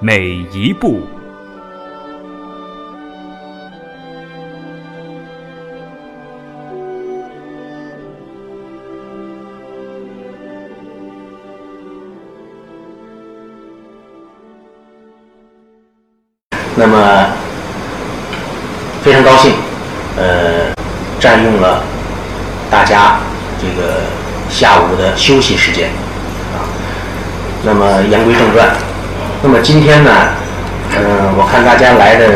每一步。那么非常高兴，呃，占用了大家这个下午的休息时间啊。那么言归正传，那么今天呢，嗯、我看大家来的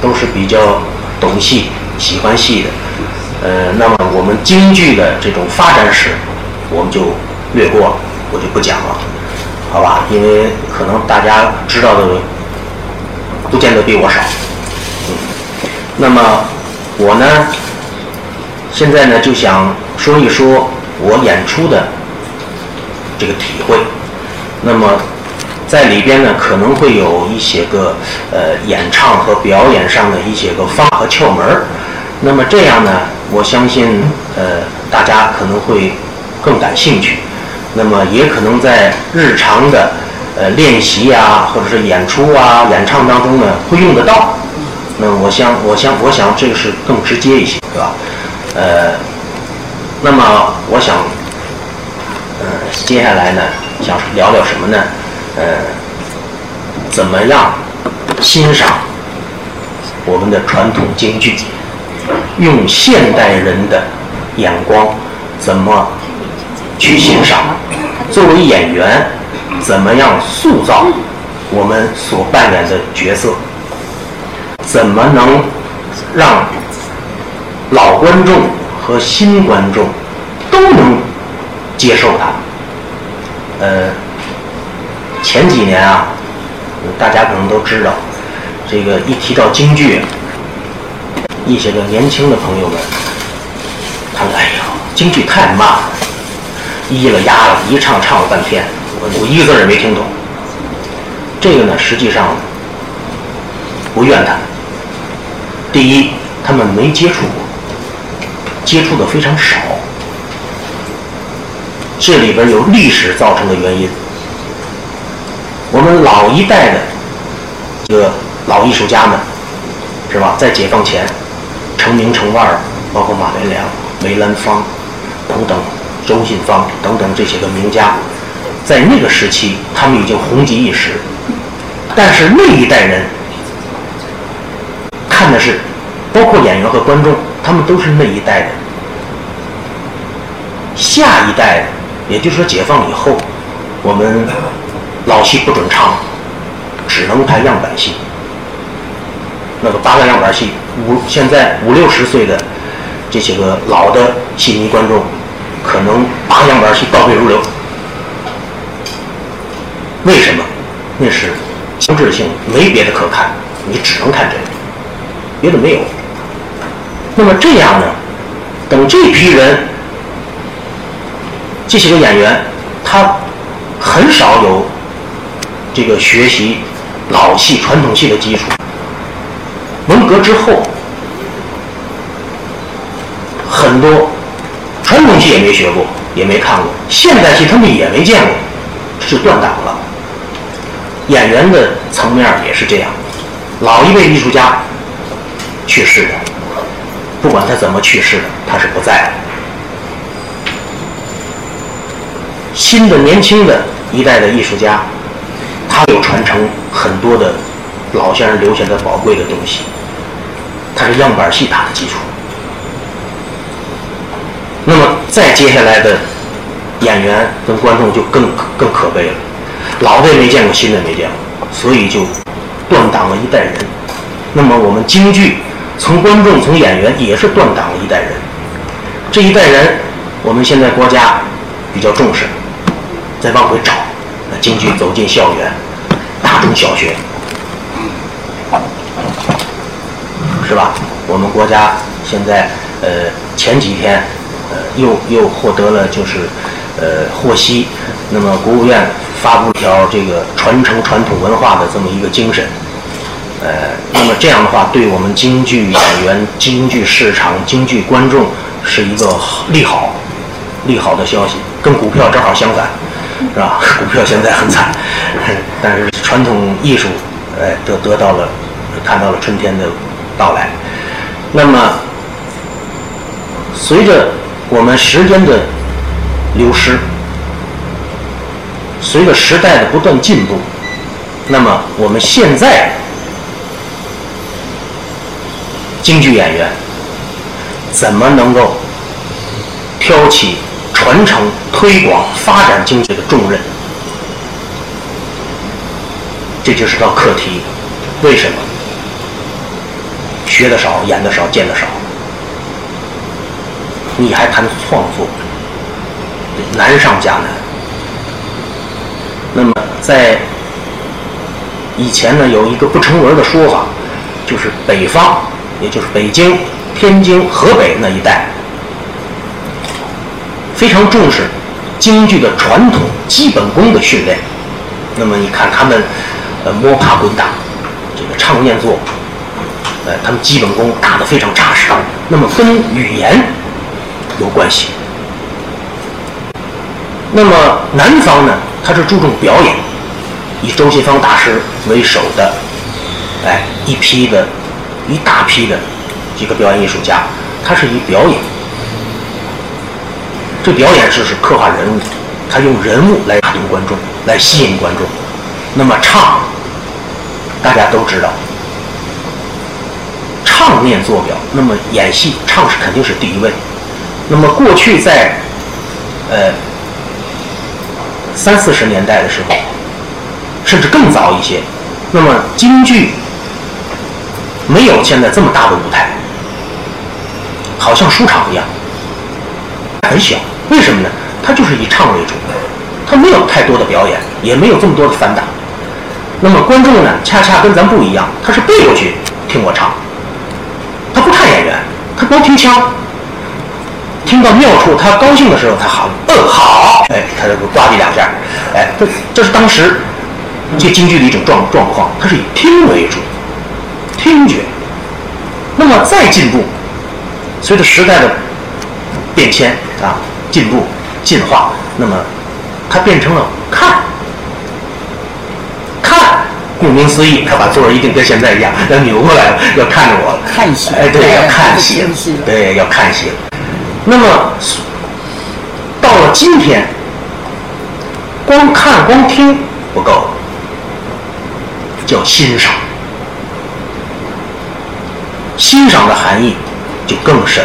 都是比较懂戏、喜欢戏的，呃，那么我们京剧的这种发展史，我们就略过，我就不讲了，好吧？因为可能大家知道的不见得比我少。嗯，那么我呢，现在呢就想说一说我演出的这个体会。那么在里边呢，可能会有一些个呃演唱和表演上的一些个方和窍门儿。那么这样呢，我相信呃大家可能会更感兴趣。那么也可能在日常的呃练习呀、或者是演出啊、演唱当中呢，会用得到。那我想，我想，我想这个是更直接一些，对吧？呃，那么我想，呃，接下来呢，想聊聊什么呢？呃，怎么样欣赏我们的传统京剧？用现代人的眼光怎么去欣赏？作为演员，怎么样塑造我们所扮演的角色？怎么能让老观众和新观众都能接受它？呃，前几年啊，大家可能都知道，这个一提到京剧，一些个年轻的朋友们，他们哎呀，京剧太慢了，咿了呀了，一唱唱了半天，我我一个字也没听懂。这个呢，实际上不怨他们。第一，他们没接触过，接触的非常少。这里边有历史造成的原因。我们老一代的这个老艺术家们，是吧？在解放前，成名成腕儿，包括马连良、梅兰芳等等，周信芳等等这些个名家，在那个时期，他们已经红极一时。但是那一代人看的是，包括演员和观众，他们都是那一代的。下一代，也就是说解放以后，我们老戏不准唱，只能拍样板戏。那个八个样板戏，五现在五六十岁的这些个老的戏迷观众，可能八样板戏倒背如流。为什么？那是强制性，没别的可看，你只能看这个，别的没有。那么这样呢，等这批人，这些个演员，他很少有这个学习老戏、传统戏的基础。文革之后，很多传统戏也没学过，也没看过，现代戏他们也没见过，是断档了。演员的层面也是这样，老一辈艺术家去世的，不管他怎么去世的，他是不在了。新的年轻的一代的艺术家，他有传承很多的老先生留下的宝贵的东西，他是样板戏打的基础。那么再接下来的演员跟观众就更更可悲了。老的也没见过，新的没见过，所以就断档了一代人。那么我们京剧从观众从演员也是断档了一代人。这一代人，我们现在国家比较重视，再往回找，那京剧走进校园，中小学，是吧？我们国家现在呃前几天呃又又获得了就是呃获悉，那么国务院发布条这个传承传统文化的这么一个精神，呃，那么这样的话，对我们京剧演员、京剧市场、京剧观众是一个利好利好的消息，跟股票正好相反。是吧？股票现在很惨，但是传统艺术呃得得到了看到了春天的到来。那么随着我们时间的流失，随着时代的不断进步，那么我们现在京剧演员怎么能够挑起传承、推广、发展京剧的重任？这就是道课题。为什么？学的少，演的少，见的少，你还谈创作，难上加难。那么在以前呢，有一个不成文的说法，就是北方，也就是北京、天津、河北那一带，非常重视京剧的传统基本功的训练。那么你看他们，呃，摸爬滚打，这个唱念做。呃，他们基本功打得非常扎实，那么跟语言有关系。那么南方呢，他是注重表演，以周信芳大师为首的，哎，一批的、一大批的几个表演艺术家，他是以表演，这表演是是刻画人物，他用人物来打动观众，来吸引观众。那么唱，大家都知道。唱念做表，那么演戏唱是肯定是第一位。那么过去在呃三四十年代的时候，甚至更早一些，那么京剧没有现在这么大的舞台，好像书场一样，很小。为什么呢？他就是以唱为主，他没有太多的表演，也没有这么多的反打。那么观众呢，恰恰跟咱不一样，他是背过去听我唱。他不看演员，他光听腔，听到妙处，他高兴的时候，他喊“嗯好”，哎，他就呱唧两下，哎，这这是当时这京剧的一种状状况，它是以听为主，听觉。那么再进步，随着时代的变迁啊，进步进化，那么它变成了看。看顾名思义，他把座儿一定跟现在一样，要扭过来了，要看着我。看戏。哎，对，要看戏。对，要看戏。那么到了今天，光看光听不够，叫欣赏。欣赏的含义就更深。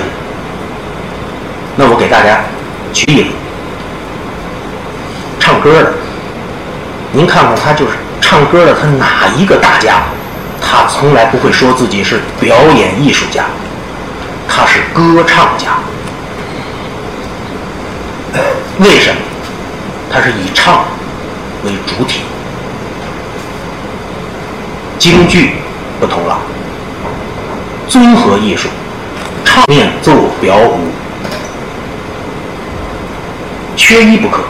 那我给大家举例子，唱歌的，您看看他就是。唱歌的他哪一个大家？他从来不会说自己是表演艺术家，他是歌唱家。为什么？他是以唱为主体。京剧不同了，综合艺术，唱念做表舞，缺一不可。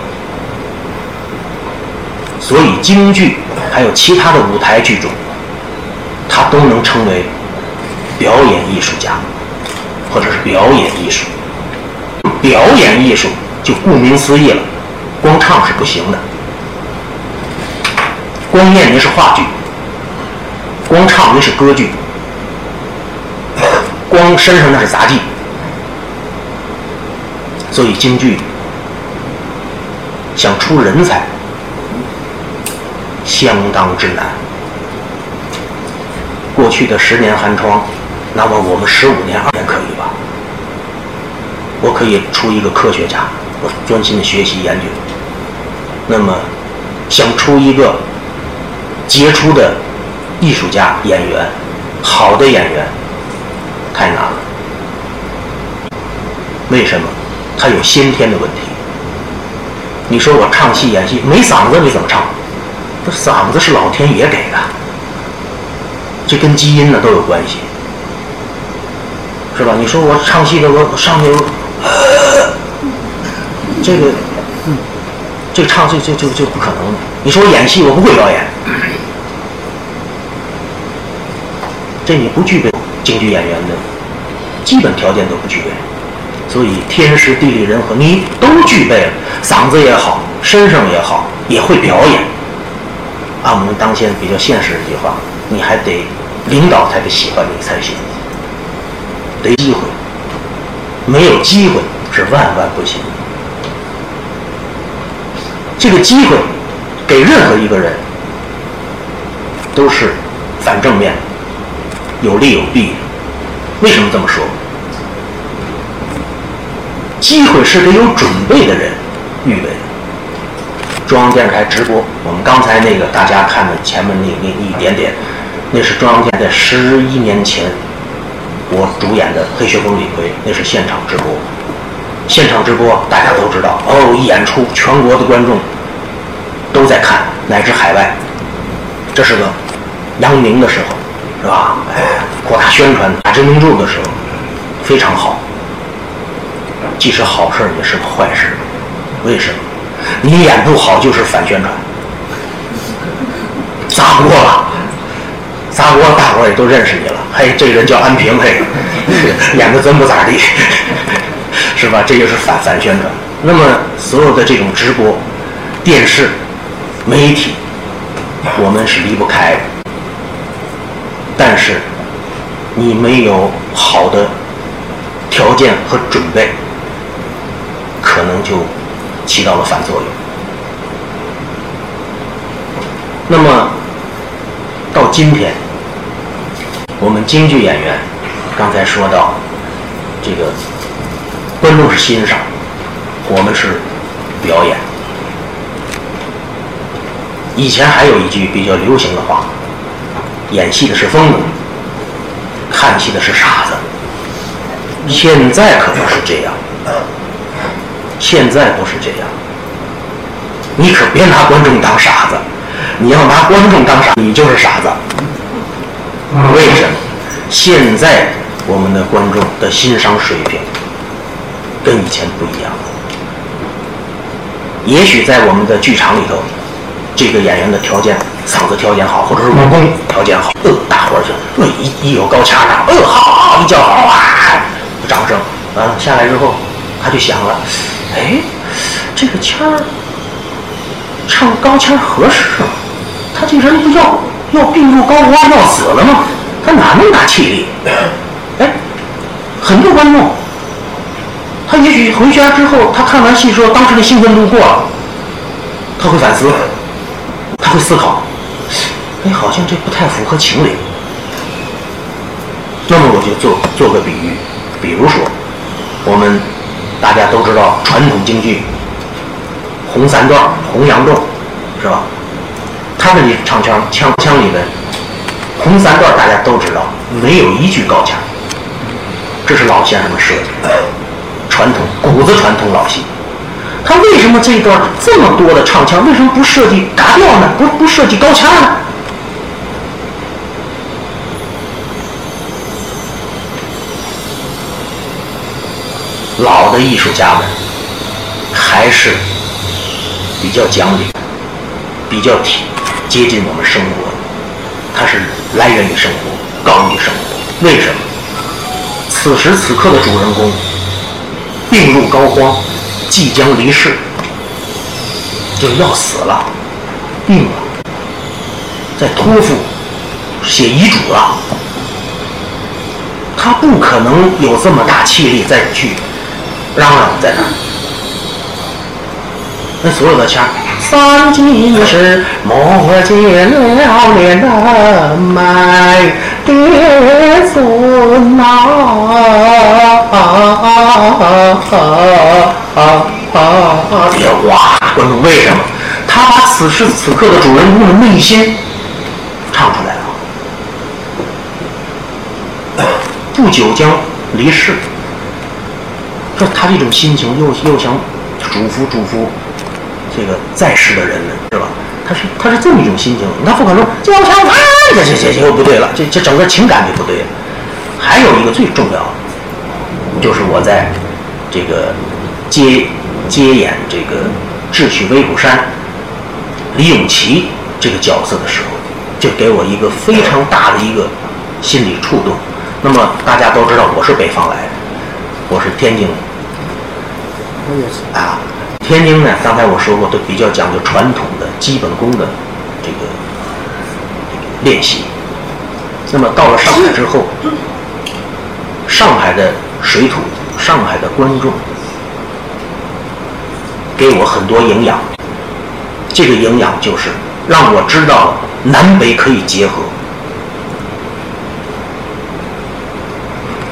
所以京剧。还有其他的舞台剧种，他都能称为表演艺术家，或者是表演艺术。表演艺术就顾名思义了，光唱是不行的，光念您是话剧，光唱您是歌剧，光身上那是杂技。所以京剧想出人才。相当之难。过去的十年寒窗，那么我们十五年、二年可以吧？我可以出一个科学家，我专心的学习研究。那么，想出一个杰出的艺术家、演员，好的演员，太难了。为什么？他有先天的问题。你说我唱戏、演戏没嗓子，你怎么唱？这嗓子是老天爷给的，这跟基因呢都有关系。是吧？你说我唱戏的，我上去，这个，这个唱这这就就不可能。你说我演戏，我不会表演，这你不具备京剧演员的基本条件都不具备。所以天时地利人和你都具备了，嗓子也好，身上也好，也会表演。按我们当前比较现实的一句话，你还得领导才得喜欢你才行，得机会，没有机会是万万不行。这个机会给任何一个人都是反正面，有利有弊。为什么这么说？机会是给有准备的人预备的。中央电视台直播，我们刚才那个大家看的前面那那一点点，那是中央电在十一年前我主演的《黑旋风李逵》，那是现场直播。现场直播大家都知道，哦，一演出全国的观众都在看，乃至海外。这是个扬名的时候，是吧？哎，扩大宣传、打知名度的时候，非常好。既是好事也是个坏事，为什么？你演不好就是反宣传，砸锅了，砸锅，大伙儿也都认识你了。嘿，这个人叫安平，嘿，演的真不咋地，是吧？这就是反反宣传。那么所有的这种直播、电视、媒体，我们是离不开的。但是你没有好的条件和准备。可能就起到了反作用。那么到今天，我们京剧演员刚才说到，这个观众是欣赏，我们是表演。以前还有一句比较流行的话：“演戏的是疯子，看戏的是傻子。”现在可不是这样。现在不是这样，你可别拿观众当傻子，你要拿观众当傻，你就是傻子。为什么？现在我们的观众的欣赏水平跟以前不一样。也许在我们的剧场里头，这个演员的条件、嗓子条件好，或者是武功条件好，呃，大伙儿就呃一一有高腔上，呃，好好一叫好啊，掌声啊下来之后，他就想了。哎，这个腔儿唱高腔合适吗？他这人不要要病入膏肓要死了吗？他哪那么大气力？哎，很多观众，他也许回家之后，他看完戏之后，当时的兴奋度过了，他会反思，他会思考，哎，好像这不太符合情理。那么我就做做个比喻，比如说我们。大家都知道传统京剧红三段、红杨洞，是吧？他们的唱腔腔腔里边，红三段大家都知道没有一句高腔，这是老先生们设计的传统骨子传统老戏。他为什么这一段这么多的唱腔，为什么不设计嘎调呢？不不设计高腔呢？老的艺术家们还是比较讲理，比较体接近我们生活，它是来源于生活，高于生活。为什么？此时此刻的主人公病入膏肓，即将离世，就要死了，病了，在托付写遗嘱了，他不可能有这么大气力再去。嚷嚷在那儿，那所有的腔，三更时莫见了脸的麦爹孙呐，别哇！观众为什么？他把此时此刻的主人公的内心唱出来了。不久将离世。说他这种心情又又想嘱咐嘱咐这个在世的人们，是吧？他是他是这么一种心情，他不可能交枪啊，这这这又不对了，这这整个情感就不对了。还有一个最重要的，就是我在这个接接演这个智取威虎山李永琪这个角色的时候，就给我一个非常大的一个心理触动。那么大家都知道我是北方来的，我是天津的。啊，天津呢，刚才我说过，都比较讲究传统的基本功的这个练习。那么到了上海之后，上海的水土，上海的观众，给我很多营养。这个营养就是让我知道南北可以结合，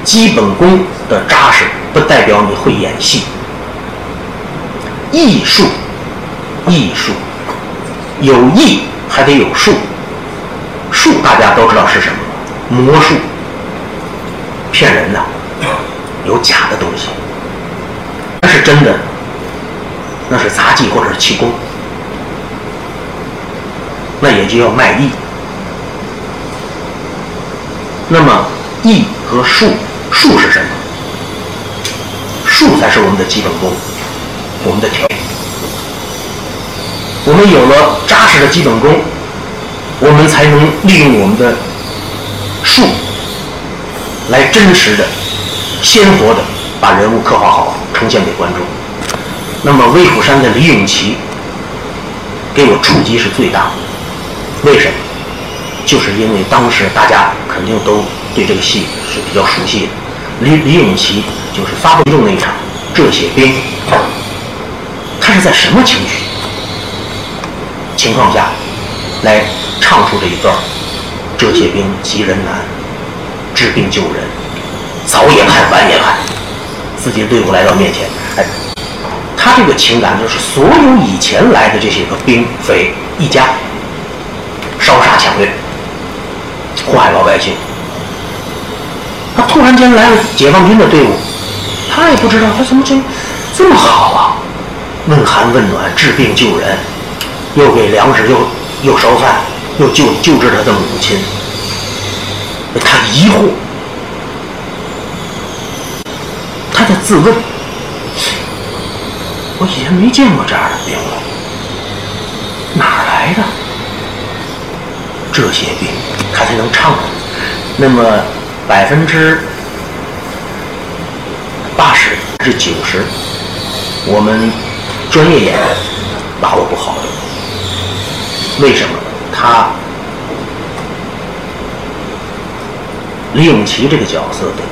基本功的扎实不代表你会演戏。艺术，艺术，有艺还得有术。术大家都知道是什么，魔术，骗人的，有假的东西。那是真的，那是杂技或者是气功，那也就要卖艺。那么艺和术，术是什么？术才是我们的基本功。我们的条件，我们有了扎实的基本功，我们才能利用我们的术来真实的、鲜活的把人物刻画好，呈现给观众。那么威虎山的李永琪给我触及是最大的，为什么？就是因为当时大家肯定都对这个戏是比较熟悉的，李李永琪就是发布中那一场《这些兵》。他是在什么情绪情况下来唱出这一段？这些兵急人难，治病救人，早也盼，晚也盼。自己的队伍来到面前，哎，他这个情感就是所有以前来的这些个兵匪一家，烧杀抢掠，祸害老百姓。他突然间来了解放军的队伍，他也不知道他怎么就这么好啊。问寒问暖，治病救人，又给粮食，又又烧饭，又救救治他的母亲。他疑惑，他在自问：我以前没见过这样的病了，哪儿来的这些病？他才能唱。那么百分之八十至九十，我们。专业演员把握不好的，为什么？他李永琪这个角色的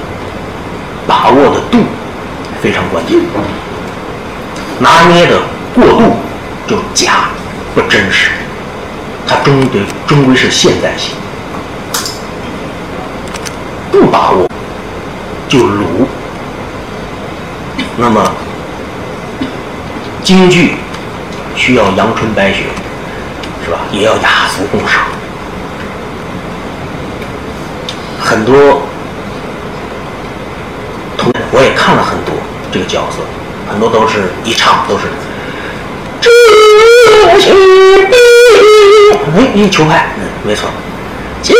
把握的度非常关键，拿捏的过度就假不真实，他终归终归是现代戏，不把握就鲁，那么。京剧需要阳春白雪，是吧？也要雅俗共赏。很多同我也看了很多这个角色，很多都是一唱都是。这些兵，哎，一球拍，嗯，没错。金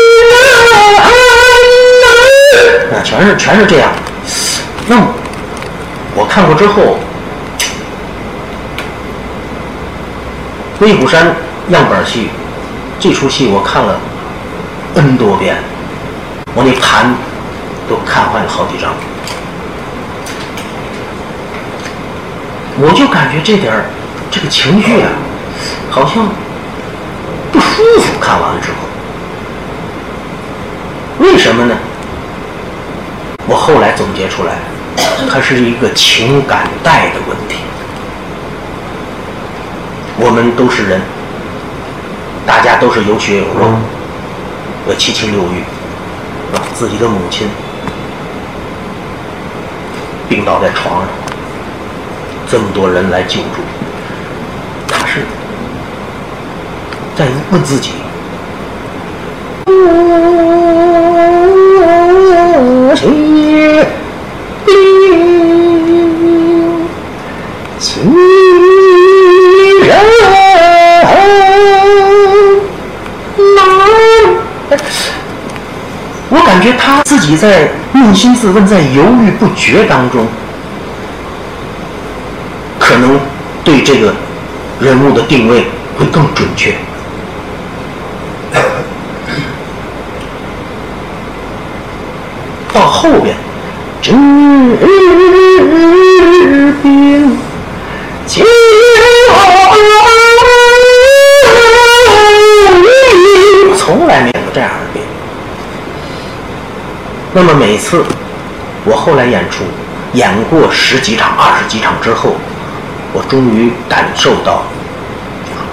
安啊，全是全是这样。那么我看过之后。《威虎山》样板戏，这出戏我看了 N 多遍，我那盘都看坏了好几张。我就感觉这点儿这个情绪啊，好像不舒服。看完了之后，为什么呢？我后来总结出来，它是一个情感带的问题。我们都是人，大家都是有血有肉，有七情六欲？自己的母亲病倒在床上，这么多人来救助，他是在问自己：母我感觉他自己在扪心自问，在犹豫不决当中，可能对这个人物的定位会更准确。到后边，治那么每次我后来演出，演过十几场、二十几场之后，我终于感受到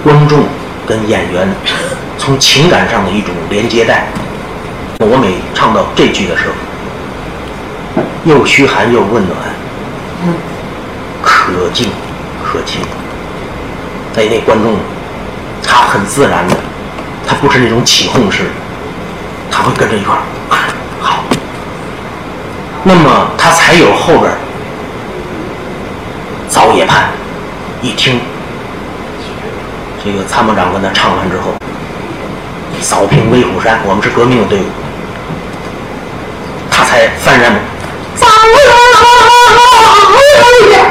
观众跟演员从情感上的一种连接带。我每唱到这句的时候，又嘘寒又温暖，可敬可亲。哎，那观众他很自然的，他不是那种起哄式的，他会跟着一块儿好。那么他才有后边早野盼一听这个参谋长跟他唱完之后，扫平威虎山，我们是革命的队伍，他才幡然，早野，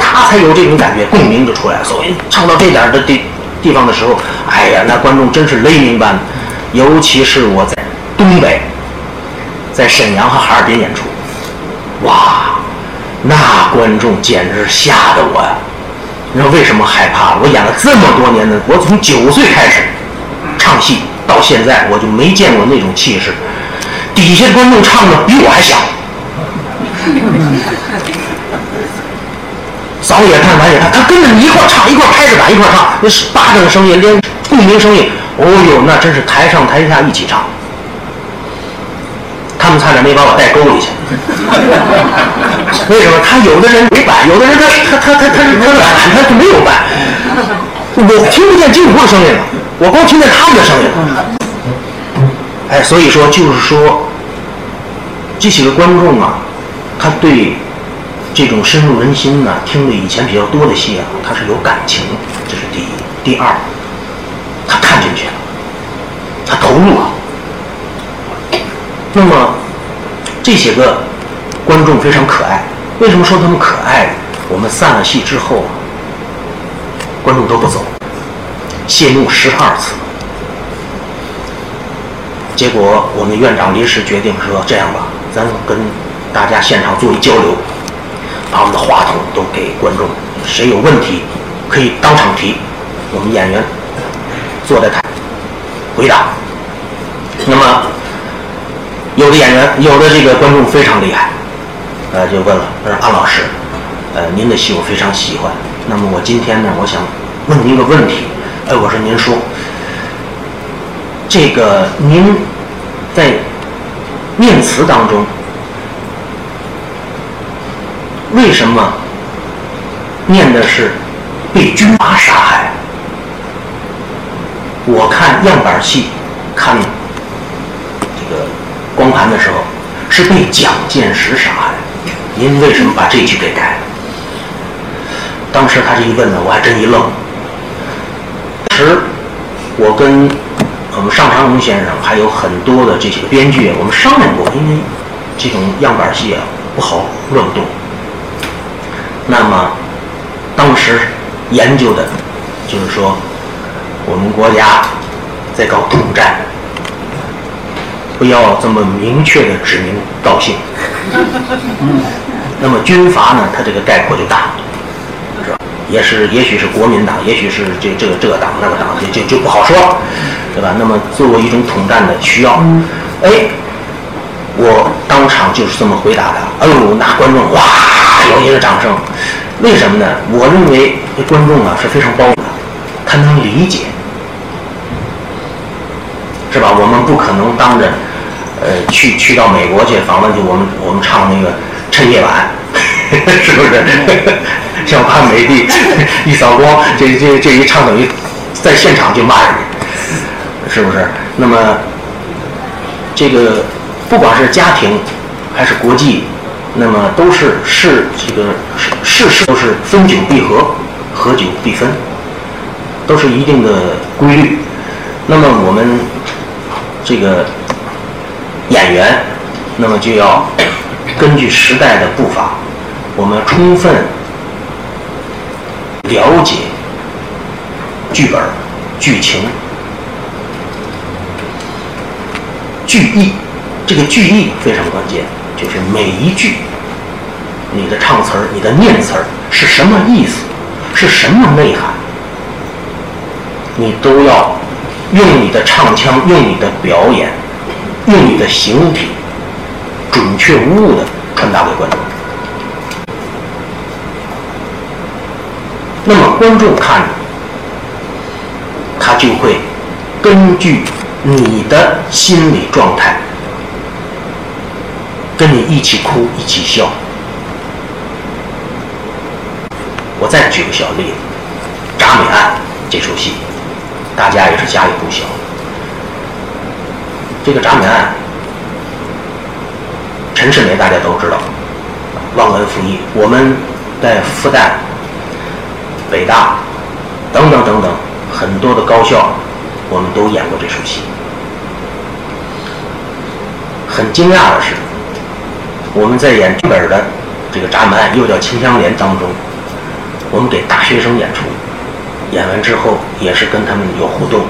他才有这种感觉，共鸣就出来了。所以唱到这点的地地方的时候，哎呀，那观众真是雷鸣般的，尤其是我在东北，在沈阳和哈尔滨演出。哇，那观众简直吓得我呀！你知道为什么害怕？我演了这么多年的，我从九岁开始唱戏到现在，我就没见过那种气势。底下观众唱的比我还响，扫野看完也看，他跟着你一块唱，一块拍着打，一块唱，那是巴掌声音，连共鸣声音，哦呦，那真是台上台下一起唱。他们差点没把我带沟里去。为什么？他有的人没板，有的人他他他他他是他懒，他就没有板。我听不见金主的声音了，我光听见他们的声音了。哎，所以说就是说，这些个观众啊，他对这种深入人心呢，听的以前比较多的戏啊，他是有感情，这是第一。第二，他看进去了，他投入了。那么这些个观众非常可爱，为什么说他们可爱？我们散了戏之后啊，观众都不走，谢幕十二次，结果我们院长临时决定说：“这样吧，咱跟大家现场做一交流，把我们的话筒都给观众，谁有问题可以当场提，我们演员坐在台回答。”那么。有的演员，有的这个观众非常厉害，呃，就问了，他说：“安老师，呃，您的戏我非常喜欢。那么我今天呢，我想问您一个问题。哎，我说您说，这个您在念词当中，为什么念的是被军阀杀害？我看样板戏，看。”光盘的时候是被蒋介石杀害，您为什么把这句给改了？当时他这一问呢，我还真一愣。当时我跟我们尚长荣先生还有很多的这些个编剧，我们商量过，因为这种样板戏啊不好乱动。那么当时研究的就是说，我们国家在搞统战。不要这么明确的指名道姓。那么军阀呢？它这个概括就大，是吧？也是，也许是国民党，也许是这这个这个党那个党，就就就不好说，对吧？那么作为一种统战的需要，哎，我当场就是这么回答的。哎呦，那观众哇，有一个掌声。为什么呢？我认为这观众啊是非常包容的，他能理解，是吧？我们不可能当着。呃，去去到美国去访问去，我们我们唱那个《趁夜晚》，是不是？像潘美丽一扫光，这这这一唱等于在现场就骂人家，是不是？那么这个不管是家庭还是国际，那么都是是这个事事都是分久必合，合久必分，都是一定的规律。那么我们这个。演员那么就要根据时代的步伐，我们充分了解剧本、剧情、句意。这个句意非常关键，就是每一句你的唱词儿、你的念词儿是什么意思，是什么内涵，你都要用你的唱腔、用你的表演、用你的形体，准确无误的传达给观众。那么观众看，他就会根据你的心理状态。跟你一起哭，一起笑。我再举个小例子，《铡美案》这出戏，大家也是家喻户晓。这个《铡美案》，陈世美大家都知道，忘恩负义。我们在复旦、北大等等等等很多的高校，我们都演过这出戏。很惊讶的是。我们在演剧本的这个《铡美案》，又叫《秦香莲》当中，我们给大学生演出，演完之后也是跟他们有互动、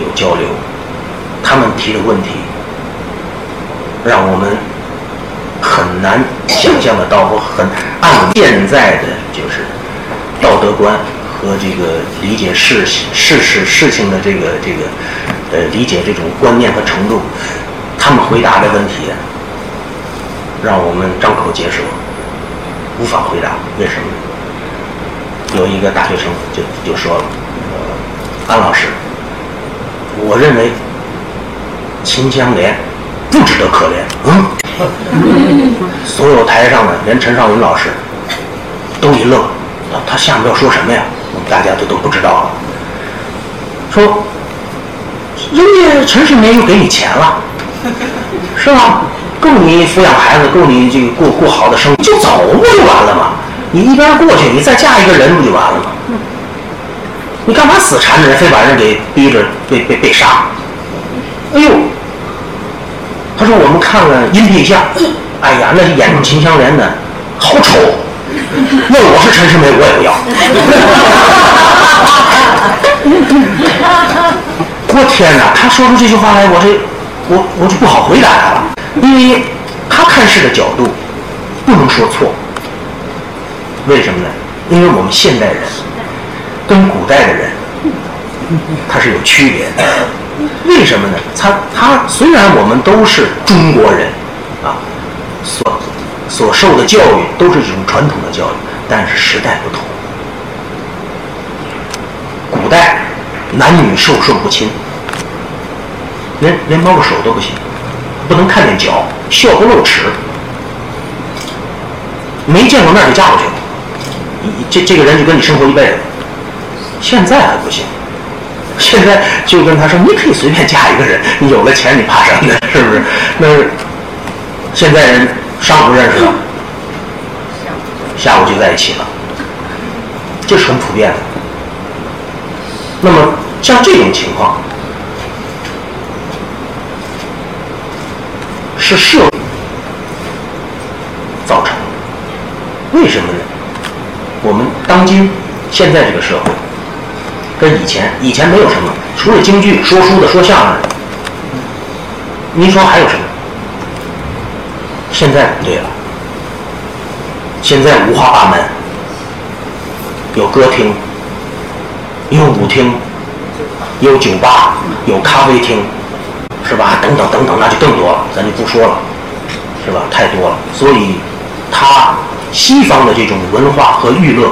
有交流。他们提的问题，让我们很难想象得到，我很按现在的就是道德观和这个理解事事实事情的这个这个呃理解这种观念和程度，他们回答的问题。让我们张口结舌，无法回答。为什么？有一个大学生就就说了：“安老师，我认为秦香莲不值得可怜。”嗯，所有台上的连陈少云老师都一愣，他他下面要说什么呀？我们大家都都不知道了。说，人家陈世美又给你钱了，是吧？够你抚养孩子，够你这个过过好的生活，就走不就完了吗？你一边过去，你再嫁一个人不就完了吗？你干嘛死缠着人，非把人给逼着被被被杀？哎呦！他说我们看了阴蔽相，哎呀，那演秦香莲的好丑。那我是陈世美，我也不要。我天哪！他说出这句话来，我这我我就不好回答他了。因为他看事的角度不能说错，为什么呢？因为我们现代人跟古代的人他是有区别的。为什么呢？他他虽然我们都是中国人啊，所所受的教育都是这种传统的教育，但是时代不同。古代男女授受不亲，连连摸个手都不行。不能看见脚，笑不露齿，没见过面就嫁过去了，这这个人就跟你生活一辈子。现在还不行，现在就跟他说，你可以随便嫁一个人，你有了钱你怕什么呢？是不是？那现在人上午认识了，下午就在一起了，这是很普遍的。那么像这种情况。是社会造成的，为什么呢？我们当今现在这个社会跟以前，以前没有什么，除了京剧、说书的、说相声的，您说还有什么？现在不对了，现在五花八门，有歌厅，有舞厅，有酒吧，有咖啡厅。是吧？等等等等，那就更多了，咱就不说了，是吧？太多了，所以，它西方的这种文化和娱乐，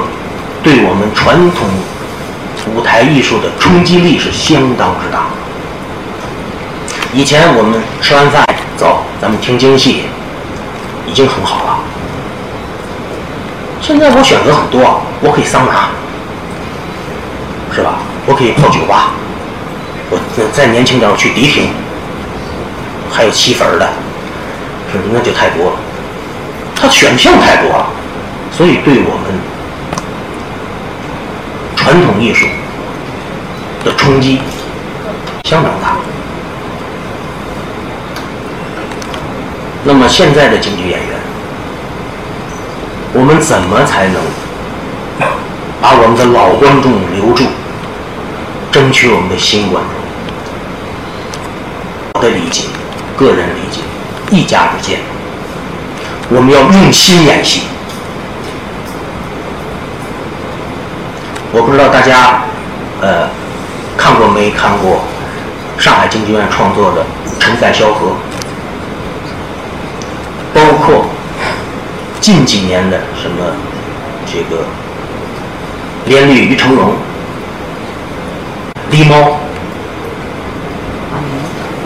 对我们传统舞台艺术的冲击力是相当之大。以前我们吃完饭走，咱们听京戏，已经很好了。现在我选择很多，我可以桑拿，是吧？我可以泡酒吧，我再年轻点，我去迪厅。还有七分的，是那就太多了，它选项太多了，所以对我们传统艺术的冲击相当大。那么现在的京剧演员，我们怎么才能把我们的老观众留住，争取我们的新观众？我的理解，个人理解，一家之见，我们要用心演戏。我不知道大家，呃，看过没看过上海京剧院创作的《城塞萧何》，包括近几年的什么这个《连绿于成龙》、《狸猫》，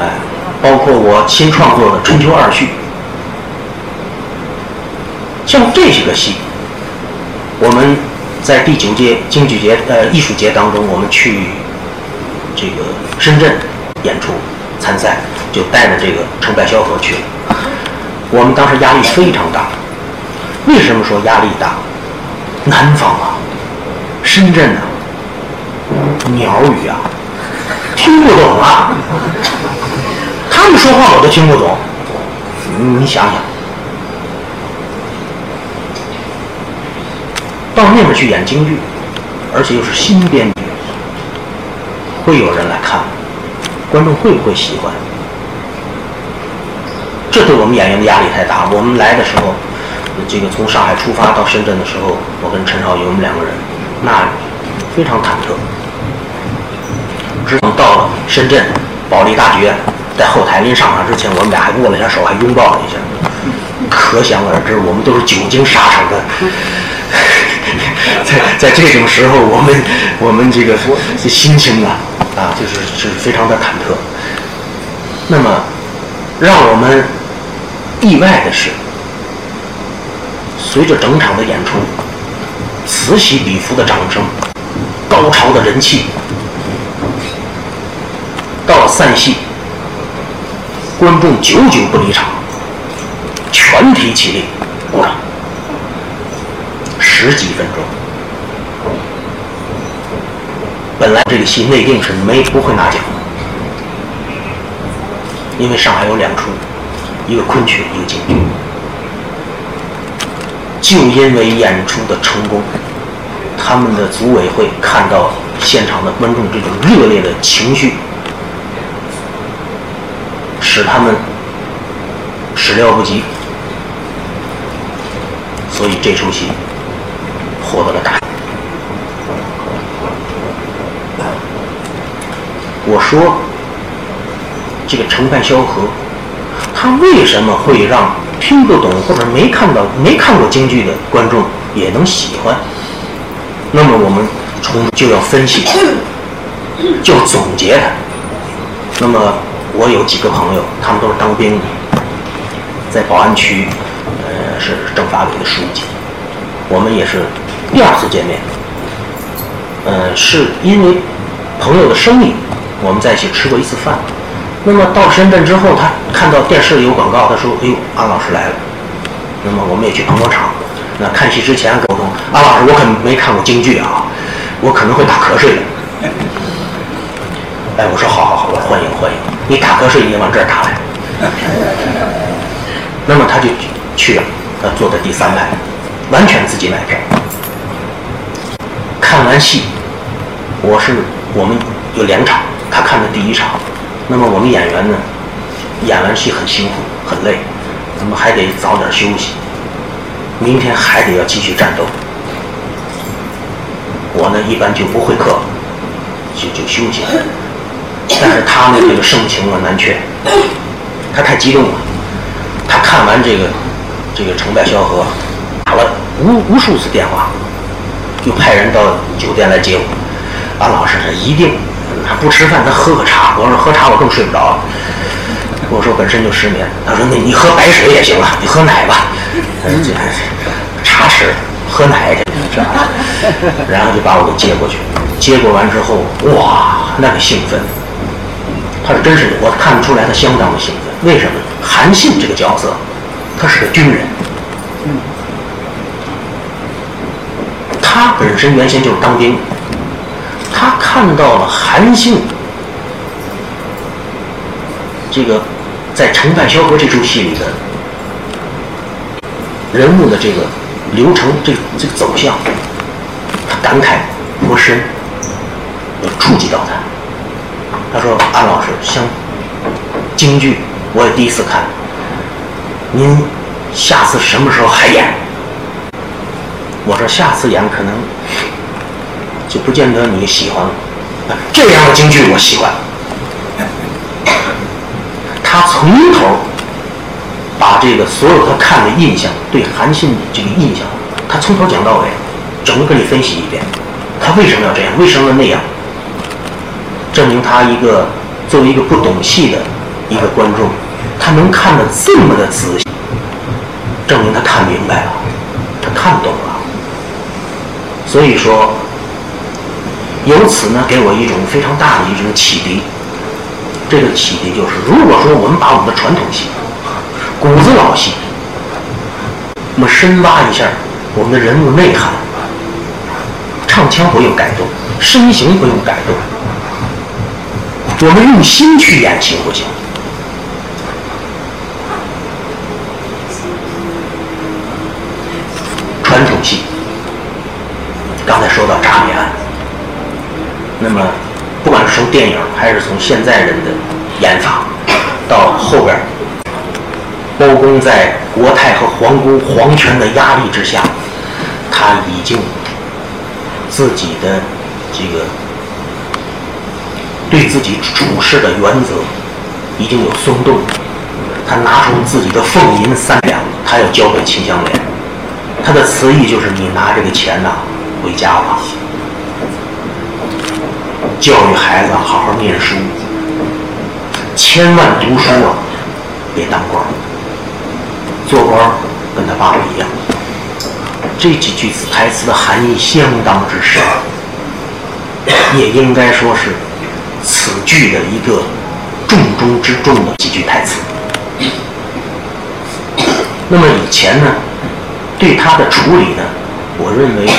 哎，包括我新创作的《春秋二序》，像这些个戏，我们。在第九届京剧节呃艺术节当中，我们去这个深圳演出参赛，就带着这个《成败萧何》去了。我们当时压力非常大。为什么说压力大？南方啊，深圳啊，鸟语啊，听不懂啊。他们说话我都听不懂。你想想。到那边去演京剧，而且又是新编剧，会有人来看吗，观众会不会喜欢？这对我们演员的压力太大。我们来的时候，这个从上海出发到深圳的时候，我跟陈少云我们两个人，那非常忐忑。直到到了深圳保利大剧院，在后台临上场之前，我们俩还握了一下手，还拥抱了一下。可想而知，我们都是久经沙场的。在在这种时候，我们我们这个心情啊啊，就是是非常的忐忑。那么，让我们意外的是，随着整场的演出，此起彼伏的掌声，高潮的人气，到了散戏，观众久久不离场，全体起立。十几分钟，本来这个戏内定是没不会拿奖。的，因为上海有两出，一个昆曲，一个京剧，就因为演出的成功，他们的组委会看到现场的观众这种热烈的情绪，使他们始料不及，所以这出戏。获得了大。我说，这个《成败萧何》，他为什么会让听不懂或者没看到、没看过京剧的观众也能喜欢？那么我们从就要分析，就总结它。那么我有几个朋友，他们都是当兵的，在宝安区，呃，是政法委的书记，我们也是。第二次见面，呃，是因为朋友的生意，我们在一起吃过一次饭。那么到深圳之后，他看到电视里有广告，他说：“哎呦，安老师来了。”那么我们也去捧捧场。那看戏之前沟通，安老师，我可没看过京剧啊，我可能会打瞌睡的。哎，我说好好好，我欢迎欢迎。你打瞌睡，你往这儿打来。那么他就去了，他坐在第三排，完全自己买票。看完戏，我是我们有两场，他看的第一场。那么我们演员呢，演完戏很辛苦很累，那么还得早点休息，明天还得要继续战斗。我呢一般就不会客，就就休息。但是他呢这个盛情啊难却，他太激动了，他看完这个这个《成败萧何》，打了无无数次电话。就派人到酒店来接我，安老师他一定，他不吃饭，他喝个茶。我说喝茶我更睡不着了。我说本身就失眠。他说那你喝白水也行了，你喝奶吧。这 茶吃，喝奶去，是吧？然后就把我给接过去。接过完之后，哇，那个兴奋！他是真是，我看得出来他相当的兴奋。为什么？韩信这个角色，他是个军人。他本身原先就是当兵，他看到了韩信这个在《成败萧何》这出戏里的人物的这个流程，这这个走向，他感慨颇深，有触及到他。他说：“安老师，像京剧，我也第一次看，您下次什么时候还演？”我说：“下次演可能就不见得你喜欢了。这样的京剧我喜欢。”他从头把这个所有他看的印象，对韩信的这个印象，他从头讲到尾，整个跟你分析一遍，他为什么要这样，为什么要那样，证明他一个作为一个不懂戏的一个观众，他能看得这么的仔细，证明他看明白了，他看懂了。所以说，由此呢，给我一种非常大的一种启迪。这个启迪就是，如果说我们把我们的传统戏、骨子老戏，我们深挖一下我们的人物内涵，唱腔不用改动，身形不用改动，我们用心去演行不行？传统戏，说到诈骗案，那么。不管是从电影还是从现在人的演法，到后边，包公在国太和皇宫皇权的压力之下，他已经自己的这个对自己处事的原则已经有松动，他拿出自己的俸银三两，他要交给秦香莲，他的词意就是你拿这个钱呐回家吧。教育孩子好好念书，千万读书啊，别当官做官跟他爸爸一样。这几句台词的含义相当之深，也应该说是此剧的一个重中之重的几句台词。那么以前呢，对他的处理呢，我认为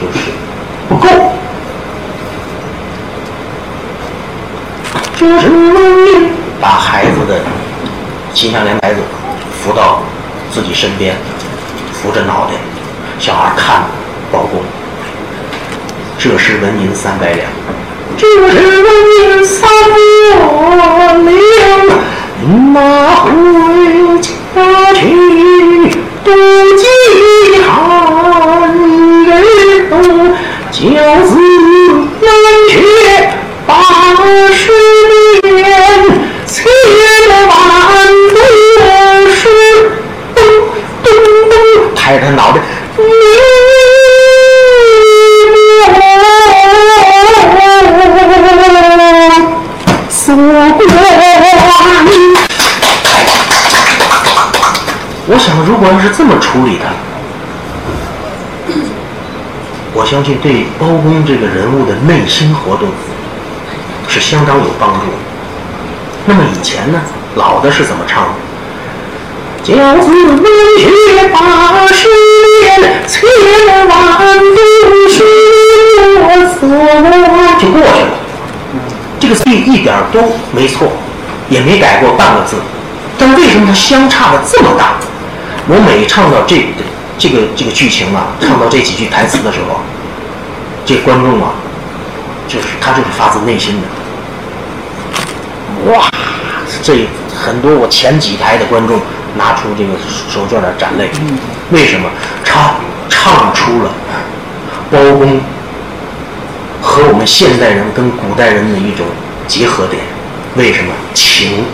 就是。不够。就是把孩子的秦香莲孩子扶到自己身边，扶着脑袋，小孩看包公，这是文银三百两，这是文银三百两，拿回家去多饥寒，教子难学八十。拍他脑袋，我想，如果要是这么处理的，我相信对包公这个人物的内心活动是相当有帮助的。那么以前呢，老的是怎么唱的？教子能学八十年，千万读书我就过去了。这个字一点都没错，也没改过半个字。但为什么它相差的这么大？我每唱到这这个这个剧情啊，唱到这几句台词的时候，这观众啊，就是他就是发自内心的，哇！这很多我前几排的观众。拿出这个手绢来展泪，为什么？唱唱出了包公和我们现代人跟古代人的一种结合点。为什么？情，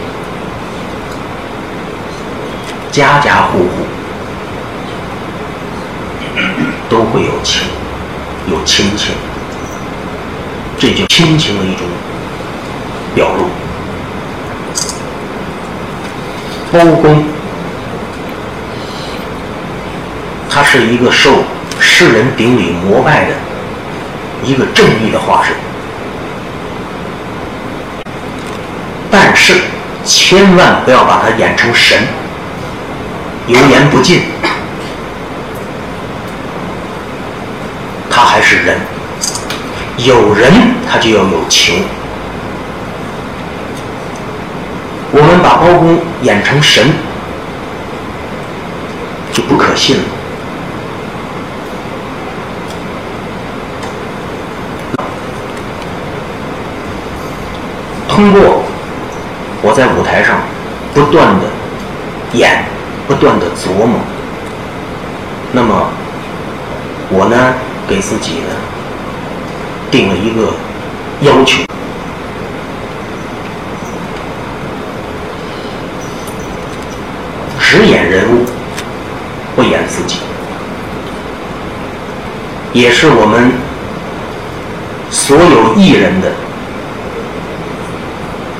家家户户都会有情，有亲情，这就亲情的一种表露。包公。他是一个受世人顶礼膜拜的一个正义的化身，但是千万不要把他演成神，油盐不进，他还是人，有人他就要有情。我们把包公演成神。就不可信了。通过我在舞台上不断的演，不断的琢磨，那么我呢给自己呢定了一个要求。只演人物，不演自己，也是我们所有艺人的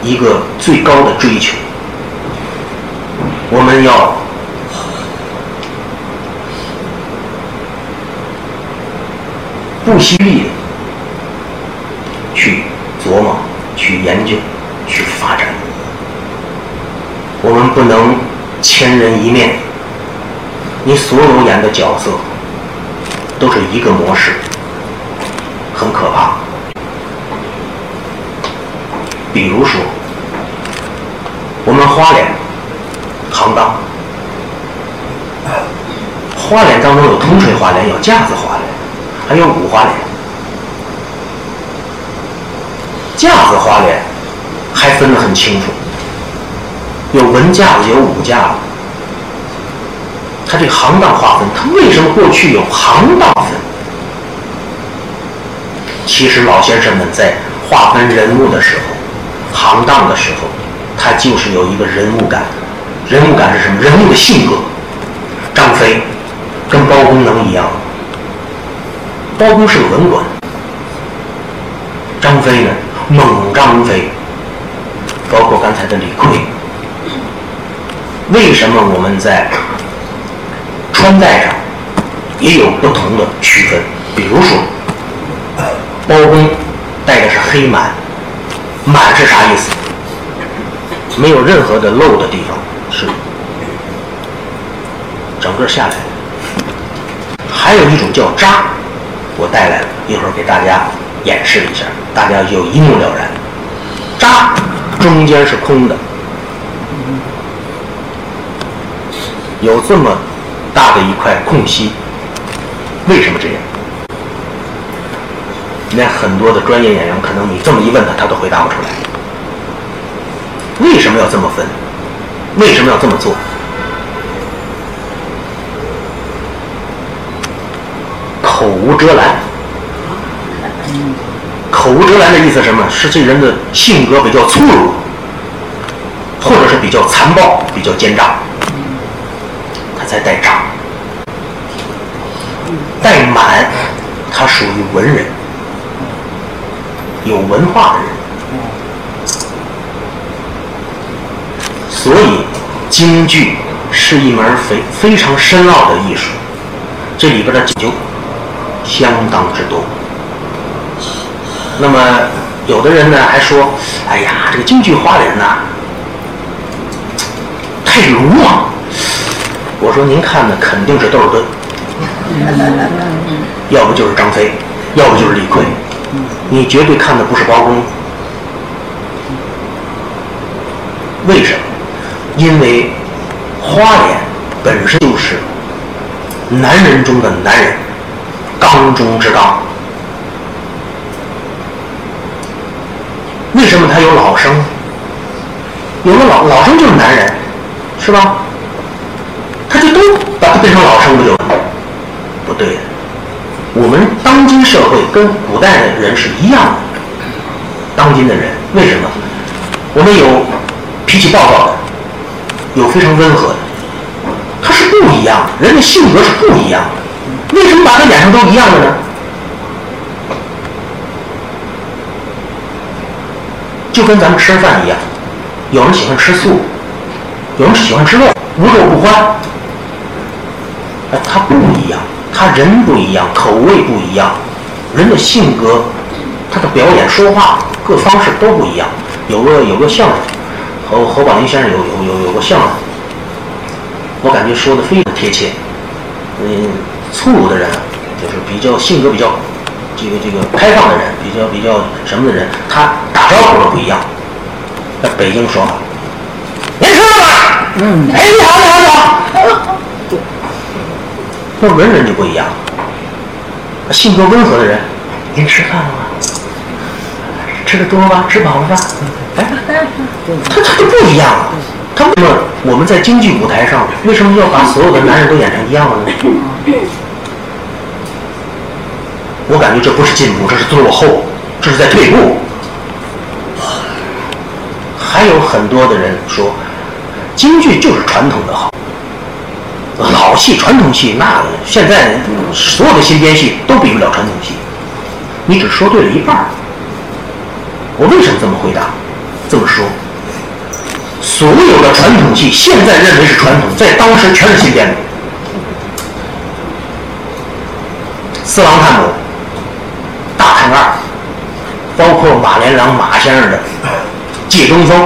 一个最高的追求。我们要不惜力的去琢磨、去研究、去发展。我们不能。千人一面，你所有演的角色都是一个模式，很可怕。比如说，我们花脸行当，花脸当中有通水花脸，有架子花脸，还有五花脸。架子花脸还分得很清楚。有文架子，有武架子。他这行当划分，他为什么过去有行当分？其实老先生们在划分人物的时候，行当的时候，他就是有一个人物感。人物感是什么？人物的性格。张飞跟包公能一样吗？包公是个文官，张飞呢，猛张飞。包括刚才的李逵。为什么我们在穿戴上也有不同的区分？比如说，包公戴的是黑满，满是啥意思？没有任何的漏的地方，是整个下来。还有一种叫扎，我带来了一会儿给大家演示一下，大家就一目了然。扎中间是空的。有这么大的一块空隙，为什么这样？那很多的专业演员，可能你这么一问他，他都回答不出来。为什么要这么分？为什么要这么做？口无遮拦。口无遮拦的意思是什么？是这人的性格比较粗鲁，或者是比较残暴、比较奸诈。他才带扎，带满，他属于文人，有文化的人，所以京剧是一门非非常深奥的艺术，这里边的讲究相当之多。那么有的人呢还说，哎呀，这个京剧花脸呐，太鲁莽。我说您看的肯定是窦尔敦，要不就是张飞，要不就是李逵，你绝对看的不是包公。为什么？因为花脸本身就是男人中的男人，刚中之刚。为什么他有老生？有了老老生就是男人，是吧？他就都把它变成老生不就？不对的，我们当今社会跟古代的人是一样的。当今的人为什么？我们有脾气暴躁的，有非常温和的，他是不一样的，人的性格是不一样的。为什么把他演成都一样的呢？就跟咱们吃饭一样，有人喜欢吃素，有人喜欢吃肉，无肉不欢。哎他不一样，他人不一样，口味不一样，人的性格，他的表演、说话各方式都不一样。有个有个相声，和侯宝林先生有有有有个相声，我感觉说的非常贴切。嗯，粗鲁的人，就是比较性格比较这个这个开放的人，比较比较什么的人，他打招呼都不一样。在北京说话，您吃了吗？嗯。哎，你好，你好，你好。那文人就不一样，性格温和的人，您吃饭了吗？吃的多了吧？吃饱了吧？哎，他他就不一样了。他为什么我们在京剧舞台上为什么要把所有的男人都演成一样的呢？我感觉这不是进步，这是落后，这是在退步。还有很多的人说，京剧就是传统的好，老戏、传统戏那现在所有的新编戏都比不了传统戏。你只说对了一半。我为什么这么回答？这么说，所有的传统戏现在认为是传统，在当时全是新编的。四郎探母、包括马连良马先生的《借东风》，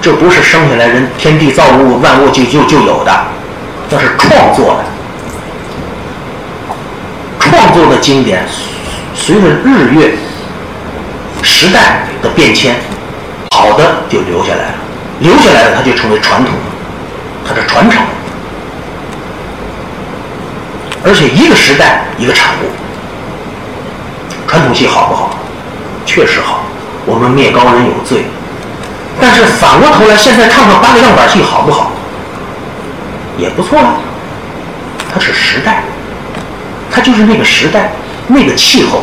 这不是生下来人天地造物万物就就就有的，那是创作的，创作的经典。随着日月时代的变迁，好的就留下来了，留下来了它就成为传统，它是传承。而且一个时代一个产物，传统戏好不好？确实好，我们灭高人有罪。但是反过头来，现在看看八个样板戏好不好？也不错啊。它是时代，它就是那个时代。那个气候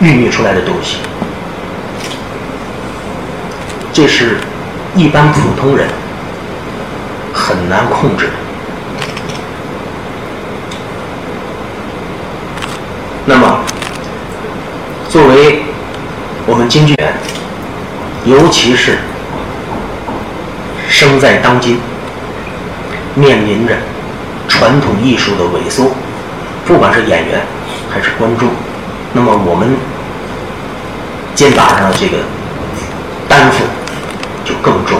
孕育出来的东西，这是一般普通人很难控制的。那么，作为我们京剧员，尤其是生在当今，面临着传统艺术的萎缩，不管是演员。还是观众，那么我们肩膀上的这个担负就更重。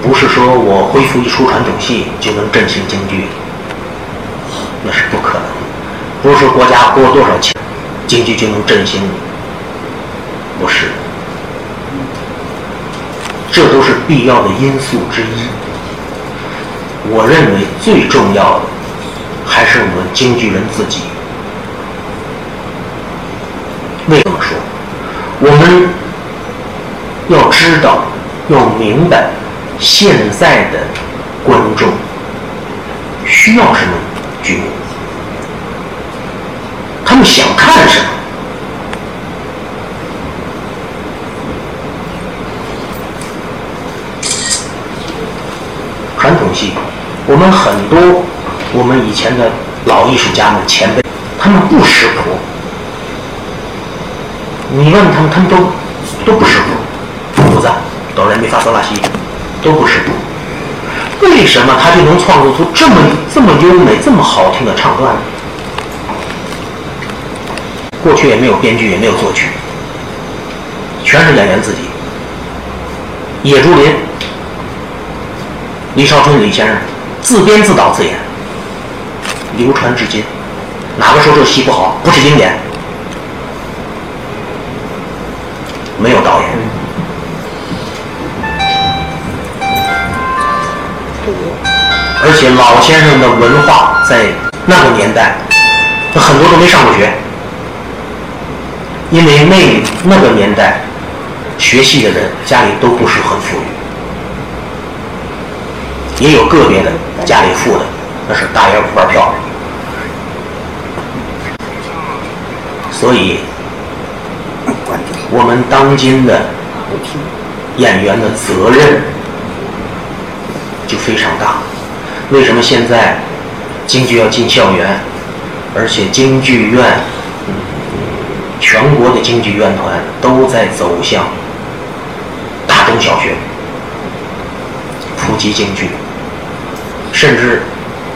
不是说我恢复一出传统戏就能振兴京剧，那是不可能。不是说国家拨多少钱，京剧就能振兴，不是。这都是必要的因素之一。我认为最重要的还是我们京剧人自己。为什么说？我们要知道，要明白，现在的观众需要什么剧目，他们想看什么。传统戏，我们很多我们以前的老艺术家们前辈，他们不识谱。你问他们，他们都都不识谱，谱子哆来咪发嗦拉西都不识谱。为什么他就能创作出这么这么优美、这么好听的唱段呢？过去也没有编剧，也没有作曲，全是演员自己。野猪林、李少春李先生自编自导自演，流传至今。哪个说这戏不好？不是经典？没有导演，而且老先生的文化在那个年代，他很多都没上过学，因为那那个年代学戏的人家里都不是很富裕，也有个别的家里富的，那是大爷五班票，所以。我们当今的演员的责任就非常大。为什么现在京剧要进校园，而且京剧院，全国的京剧院团都在走向大中小学普及京剧，甚至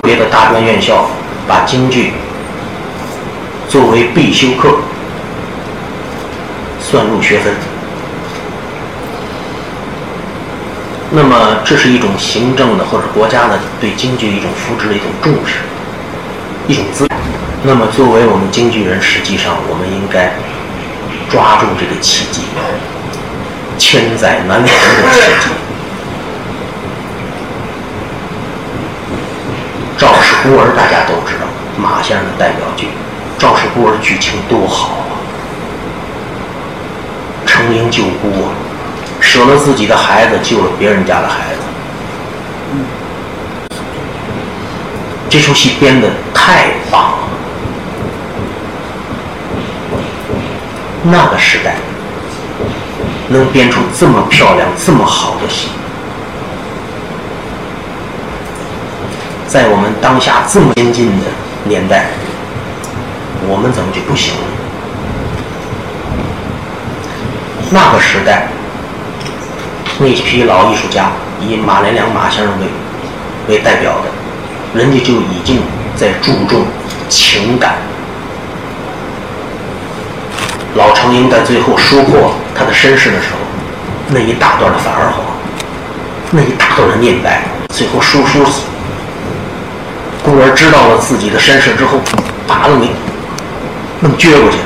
别的大专院校把京剧作为必修课。算入学分，那么这是一种行政的或者国家的对京剧一种扶持的一种重视，一种资。那么作为我们京剧人，实际上我们应该抓住这个契机，千载难逢的契机，赵氏孤儿》大家都知道，马先生的代表剧，《赵氏孤儿》剧情多好啊！成英救孤，舍了自己的孩子，救了别人家的孩子。这出戏编的太棒了。那个时代能编出这么漂亮、这么好的戏，在我们当下这么先进的年代，我们怎么就不行了？那个时代，那批老艺术家以马连良马先生为为代表的，人家就已经在注重情感。老成英在最后说破他的身世的时候，那一大段的反二黄，那一大段的念白，最后说书孤儿知道了自己的身世之后，把那么那撅过去了，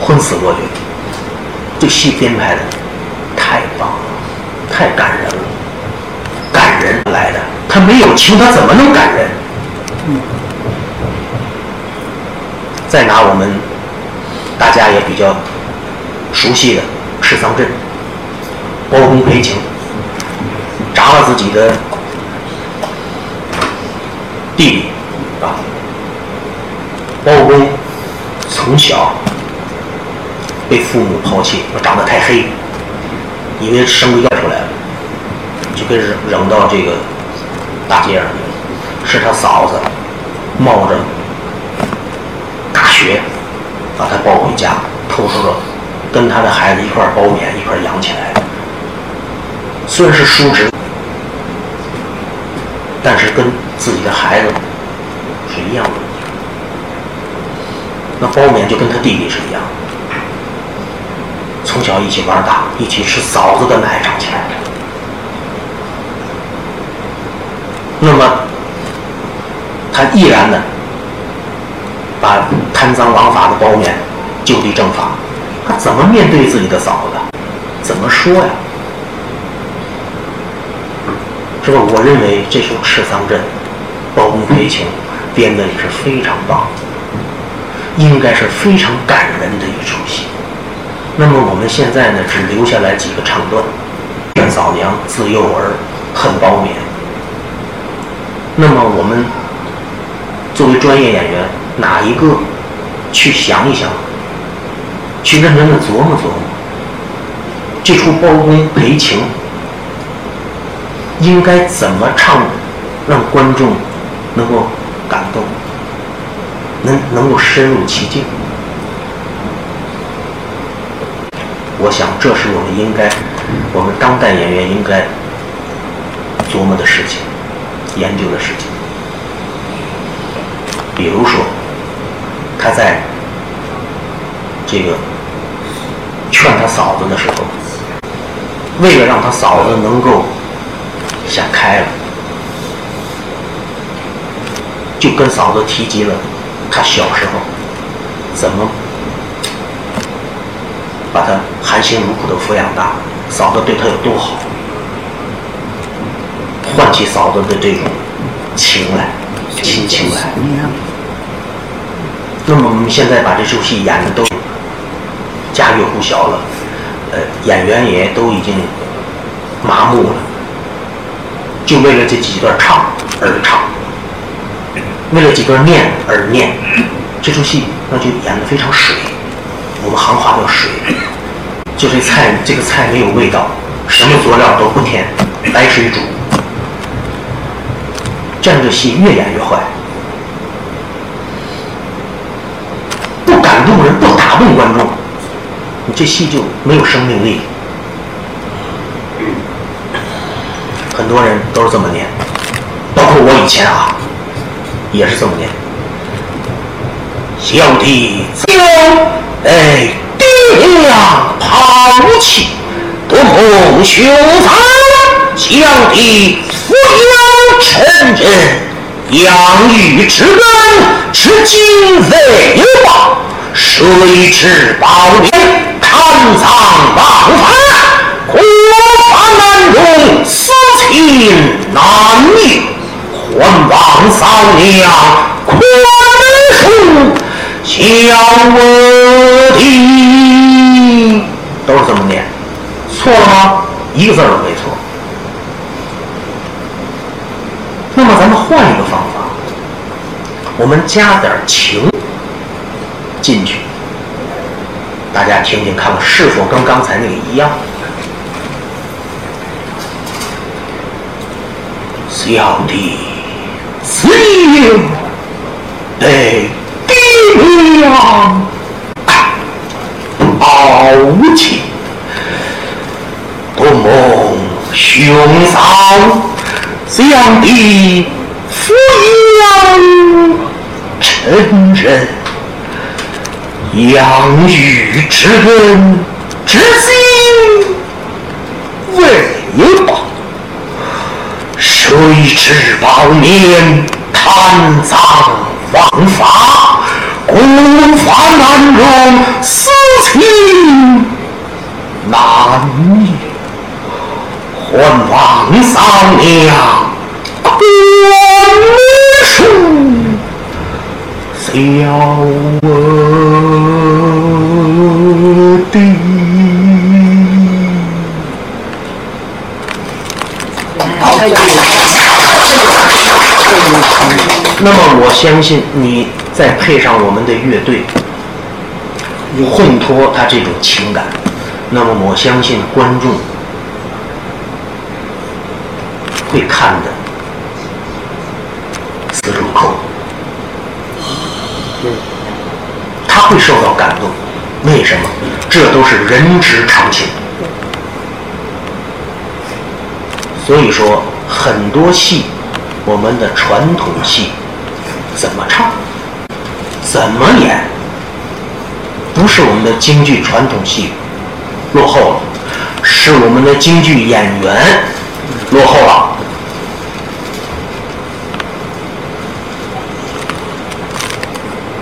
昏死过去。这戏编排的太棒了，太感人了，感人来的。他没有情，他怎么能感人？嗯再拿我们大家也比较熟悉的赤桑镇，包公赔情，砸了自己的弟弟啊。包公从小被父母抛弃，长得太黑，因为生个出来了，就被扔扔到这个大街上去了。是他嫂子冒着。学，把他抱回家，偷偷的跟他的孩子一块包勉，一块养起来。虽然是叔侄，但是跟自己的孩子是一样的。那包勉就跟他弟弟是一样，从小一起玩大，一起吃嫂子的奶长起来的。那么，他毅然的。把贪赃枉法的包勉就地正法，他怎么面对自己的嫂子？怎么说呀？是吧？我认为这首《赤桑镇》，包公赔情编的也是非常棒，应该是非常感人的一出戏。那么我们现在呢，只留下来几个唱段：怨嫂娘自幼儿恨包勉。那么我们作为专业演员。哪一个去想一想，去认真的琢磨琢磨，这出包公赔情应该怎么唱，让观众能够感动，能能够深入其境？我想，这是我们应该，我们当代演员应该琢磨的事情，研究的事情。比如说。他在这个劝他嫂子的时候，为了让他嫂子能够想开了，就跟嫂子提及了他小时候怎么把他含辛茹苦的抚养大，嫂子对他有多好，唤起嫂子的这种情来，亲情来。那么我们现在把这出戏演的都家喻户晓了，呃，演员也都已经麻木了，就为了这几段唱而唱，为了几段念而念，这出戏那就演的非常水。我们行话叫水，就这菜这个菜没有味道，什么佐料都不添，白水煮，这样的戏越演越坏。感动人不打动观众，你这戏就没有生命力。很多人都是这么念，包括我以前啊，也是这么念。小弟自幼哎，爹娘抛弃，多蒙羞惭，小弟抚养成人，养育之恩，是今非有报。谁知暴虐，贪赃枉法，国法难容，私情难灭。还望三娘宽恕小我弟，都是这么念，错了吗？一个字都没错。那么咱们换一个方法，我们加点情进去，大家听听看看是否跟刚才那个一样。小弟自幼被爹娘傲气，不蒙兄嫂相弟抚养成人，养育之恩之心为报。谁知暴年贪赃枉法，孤发难容，私情难灭，还望嫂娘宽恕小那么我相信你再配上我们的乐队，烘托他这种情感，那么我相信观众会看的死入口，他会受到感动。为什么？这都是人之常情。所以说，很多戏，我们的传统戏怎么唱，怎么演，不是我们的京剧传统戏落后了，是我们的京剧演员落后了。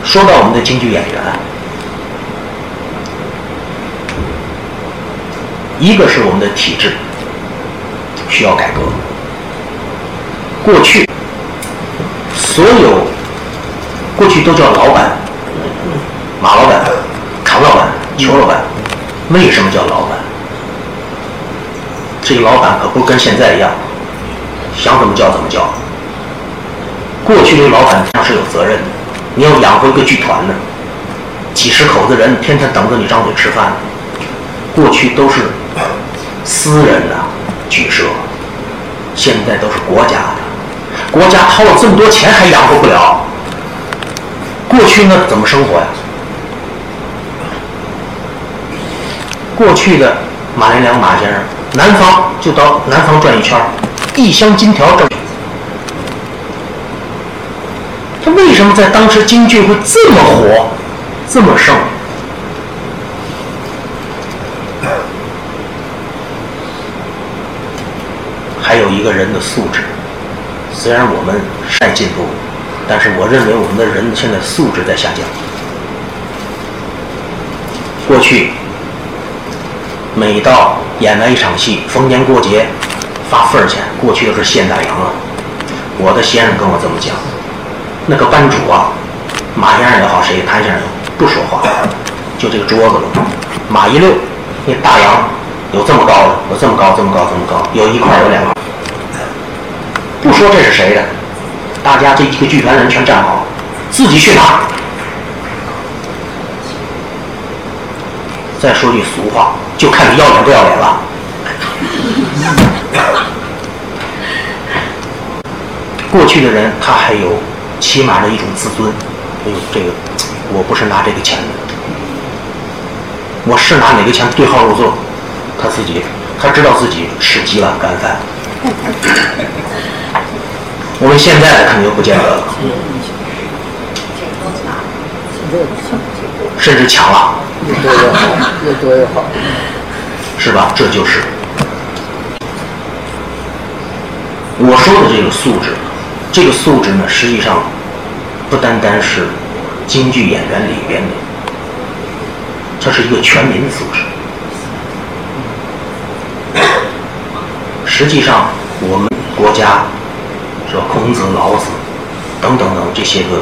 说到我们的京剧演员，一个是我们的体制。需要改革。过去，所有过去都叫老板，马老板、常老板、邱老板，为什么叫老板？这个老板可不跟现在一样，想怎么叫怎么叫。过去这个老板上是有责任的，你要养活一个剧团呢，几十口子人天天等着你张嘴吃饭。过去都是私人的。剧社现在都是国家的，国家掏了这么多钱还养活不了。过去呢怎么生活呀？过去的马连良马先生，南方就到南方转一圈一箱金条挣。他为什么在当时京剧会这么火，这么盛？还有一个人的素质，虽然我们在进步，但是我认为我们的人现在素质在下降。过去，每到演完一场戏，逢年过节发份儿钱，过去都是现大洋啊。我的先生跟我这么讲，那个班主啊，马先生也好，谁潘先生不说话，就这个桌子了，马一溜，那大洋有这么高的，有这么高，这么高，这么高，有一块，有两块。不说这是谁的，大家这一个剧团人全站好，自己去拿。再说句俗话，就看你要脸不要脸了。过去的人他还有起码的一种自尊，哎呦，这个我不是拿这个钱的，我是拿哪个钱对号入座，他自己他知道自己吃几碗干饭。我们现在肯定不见得了，甚至强了，越多越好，越多越好，是吧？这就是我说的这个素质。这个素质呢，实际上不单单是京剧演员里边的，它是一个全民的素质。实际上，我们国家。是是吧？孔子、老子等等等这些个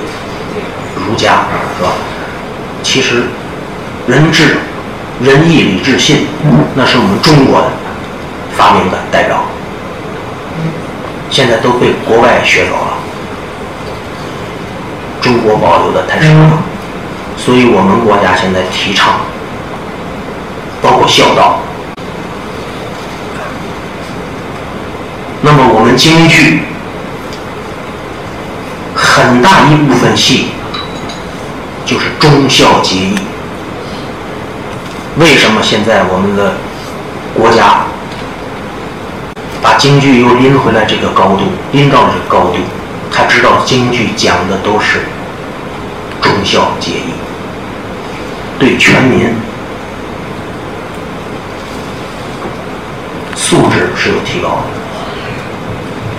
儒家是吧？其实仁智、仁义礼智信，那是我们中国的发明的代表，现在都被国外学走了，中国保留的太少了，所以我们国家现在提倡，包括孝道。那么我们京剧很大一部分戏就是忠孝节义。为什么现在我们的国家把京剧又拎回来这个高度，拎到了这个高度？他知道京剧讲的都是忠孝节义，对全民素质是有提高的。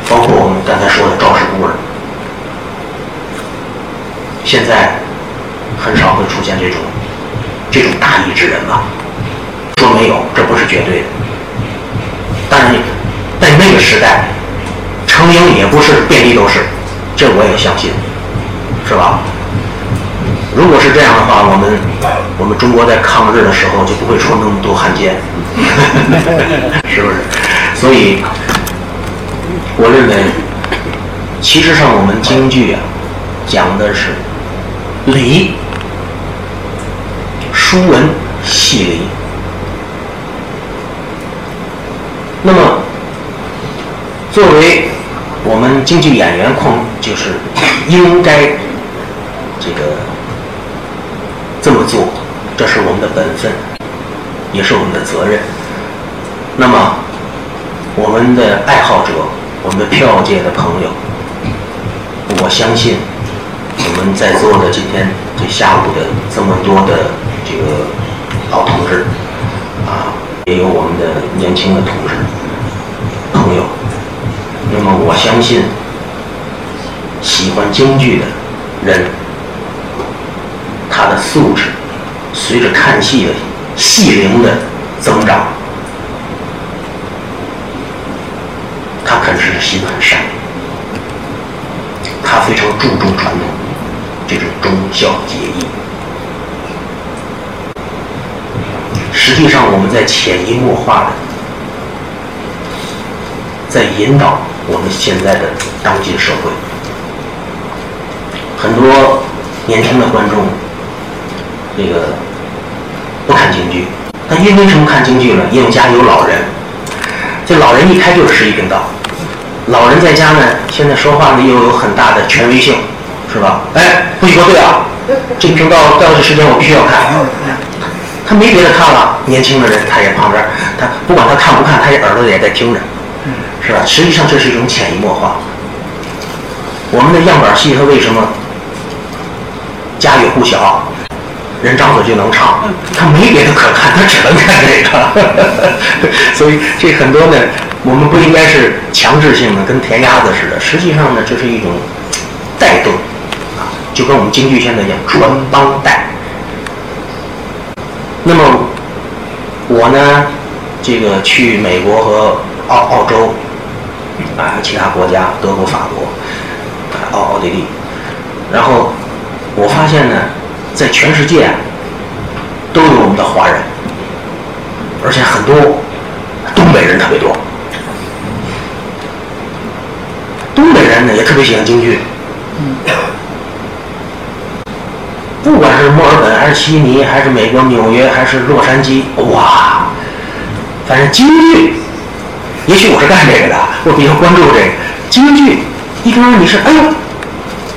包括我们刚才说的赵氏孤儿，现在很少会出现这种这种大义之人了。说没有，这不是绝对的。但是在那个时代，成英也不是遍地都是，这我也相信，是吧？如果是这样的话，我们我们中国在抗日的时候就不会出那么多汉奸，是不是？所以。我认为，其实上我们京剧啊，讲的是礼、书文、戏礼。那么，作为我们京剧演员，控就是应该这个这么做，这是我们的本分，也是我们的责任。那么，我们的爱好者。我们的票界的朋友，我相信我们在座的今天这下午的这么多的这个老同志啊，也有我们的年轻的同志朋友。那么我相信，喜欢京剧的人，他的素质随着看戏的戏龄的增长。他肯定是心很善，他非常注重传统，忠孝节义。实际上，我们在潜移默化的在引导我们现在的当今社会。很多年轻的观众，这个不看京剧，那因为什么看京剧呢？因为家里有老人。这老人一开就是十一频道，老人在家呢，现在说话呢又有很大的权威性，是吧？哎，不许说对啊！这个频道到这时间我必须要看。他没别的看了，年轻的人他也旁边，他不管他看不看，他也耳朵也在听着，是吧？实际上这是一种潜移默化。我们的样板戏他为什么家喻户晓？人张嘴就能唱，他没别的可看，他只能看这个。所以这很多呢，我们不应该是强制性的，跟填鸭子似的。实际上呢，这是一种带动，啊，就跟我们京剧现在讲传帮带。那么我呢，这个去美国和澳澳洲啊，其他国家，德国、法国，奥奥地利，然后我发现呢。在全世界都有我们的华人，而且很多东北人特别多。东北人呢也特别喜欢京剧，不管是墨尔本还是悉尼，还是美国纽约，还是洛杉矶，哇，反正京剧，也许我是干这个的，我比较关注这个京剧。一听说你是，哎呦，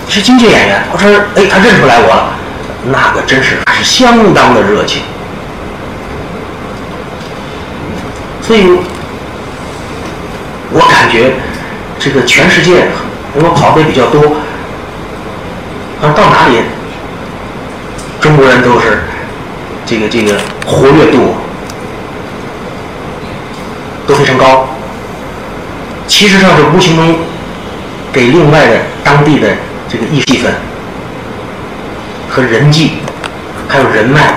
是京剧演员，我说，哎，他认出来我了。那个真是还是相当的热情，所以，我感觉这个全世界，我跑的比较多，好像到哪里，中国人都是这个这个活跃度都非常高，其实上是无形中给另外的当地的这个艺气氛。和人际，还有人脉，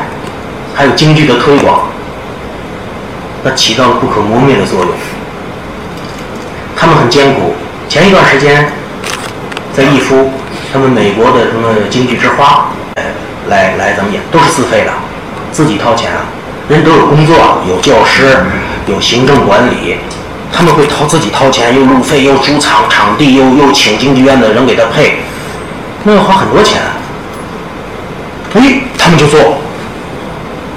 还有京剧的推广，那起到了不可磨灭的作用。他们很艰苦。前一段时间，在一出他们美国的什么京剧之花，来来怎么演，都是自费的，自己掏钱啊。人都有工作，有教师，有行政管理，他们会掏自己掏钱，又路费，又租场场地，又又请京剧院的人给他配，那要花很多钱。哎，他们就做，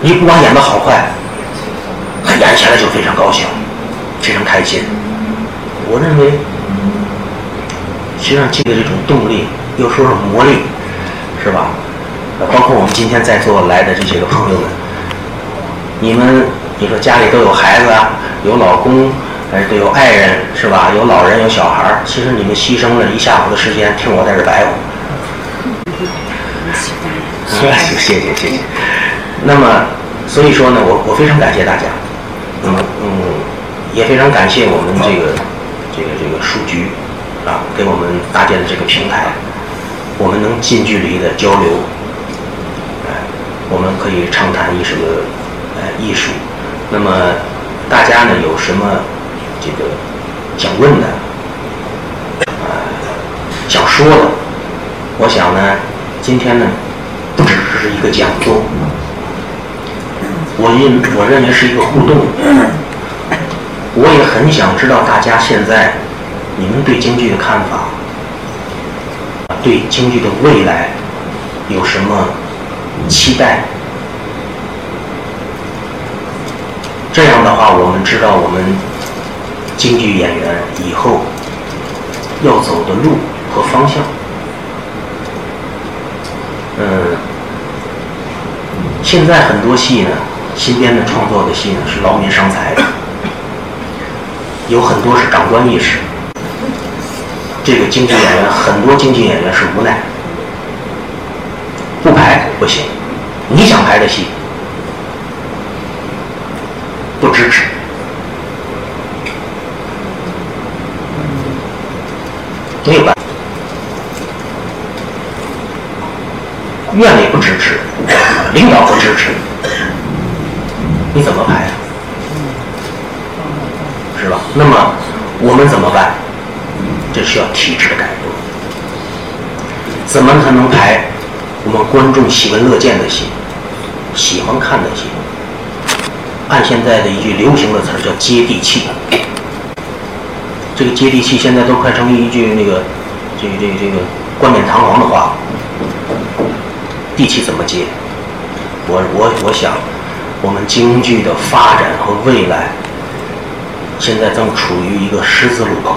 你不管演的好坏，他演起来就非常高兴，非常开心。我认为，实际上这个这种动力，又说是魔力，是吧？呃，包括我们今天在座来的这些个朋友们，你们你说家里都有孩子啊，有老公，呃，都有爱人，是吧？有老人，有小孩儿，其实你们牺牲了一下午的时间听我在这白话。谢谢谢谢谢谢。那么，所以说呢，我我非常感谢大家。那么，嗯，也非常感谢我们这个这个这个书局啊，给我们搭建的这个平台，我们能近距离的交流，哎，我们可以畅谈艺术的呃艺术。那么，大家呢有什么这个想问的，呃，想说的，我想呢，今天呢。不只是一个讲座，我认我认为是一个互动。我也很想知道大家现在你们对京剧的看法，对京剧的未来有什么期待？这样的话，我们知道我们京剧演员以后要走的路和方向。嗯，现在很多戏呢，新编的创作的戏呢是劳民伤财的，有很多是长官意识。这个京剧演员，很多京剧演员是无奈，不行，你想拍的戏不支持，没有办法。院里不支持，领导不支持，你怎么排？是吧？那么我们怎么办？这需要体制的改革。怎么才能排我们观众喜闻乐见的戏，喜欢看的戏？按现在的一句流行的词儿叫接地气。这个接地气现在都快成一句那个这个这个这个冠冕堂皇的话。地气怎么接？我我我想，我们京剧的发展和未来，现在正处于一个十字路口。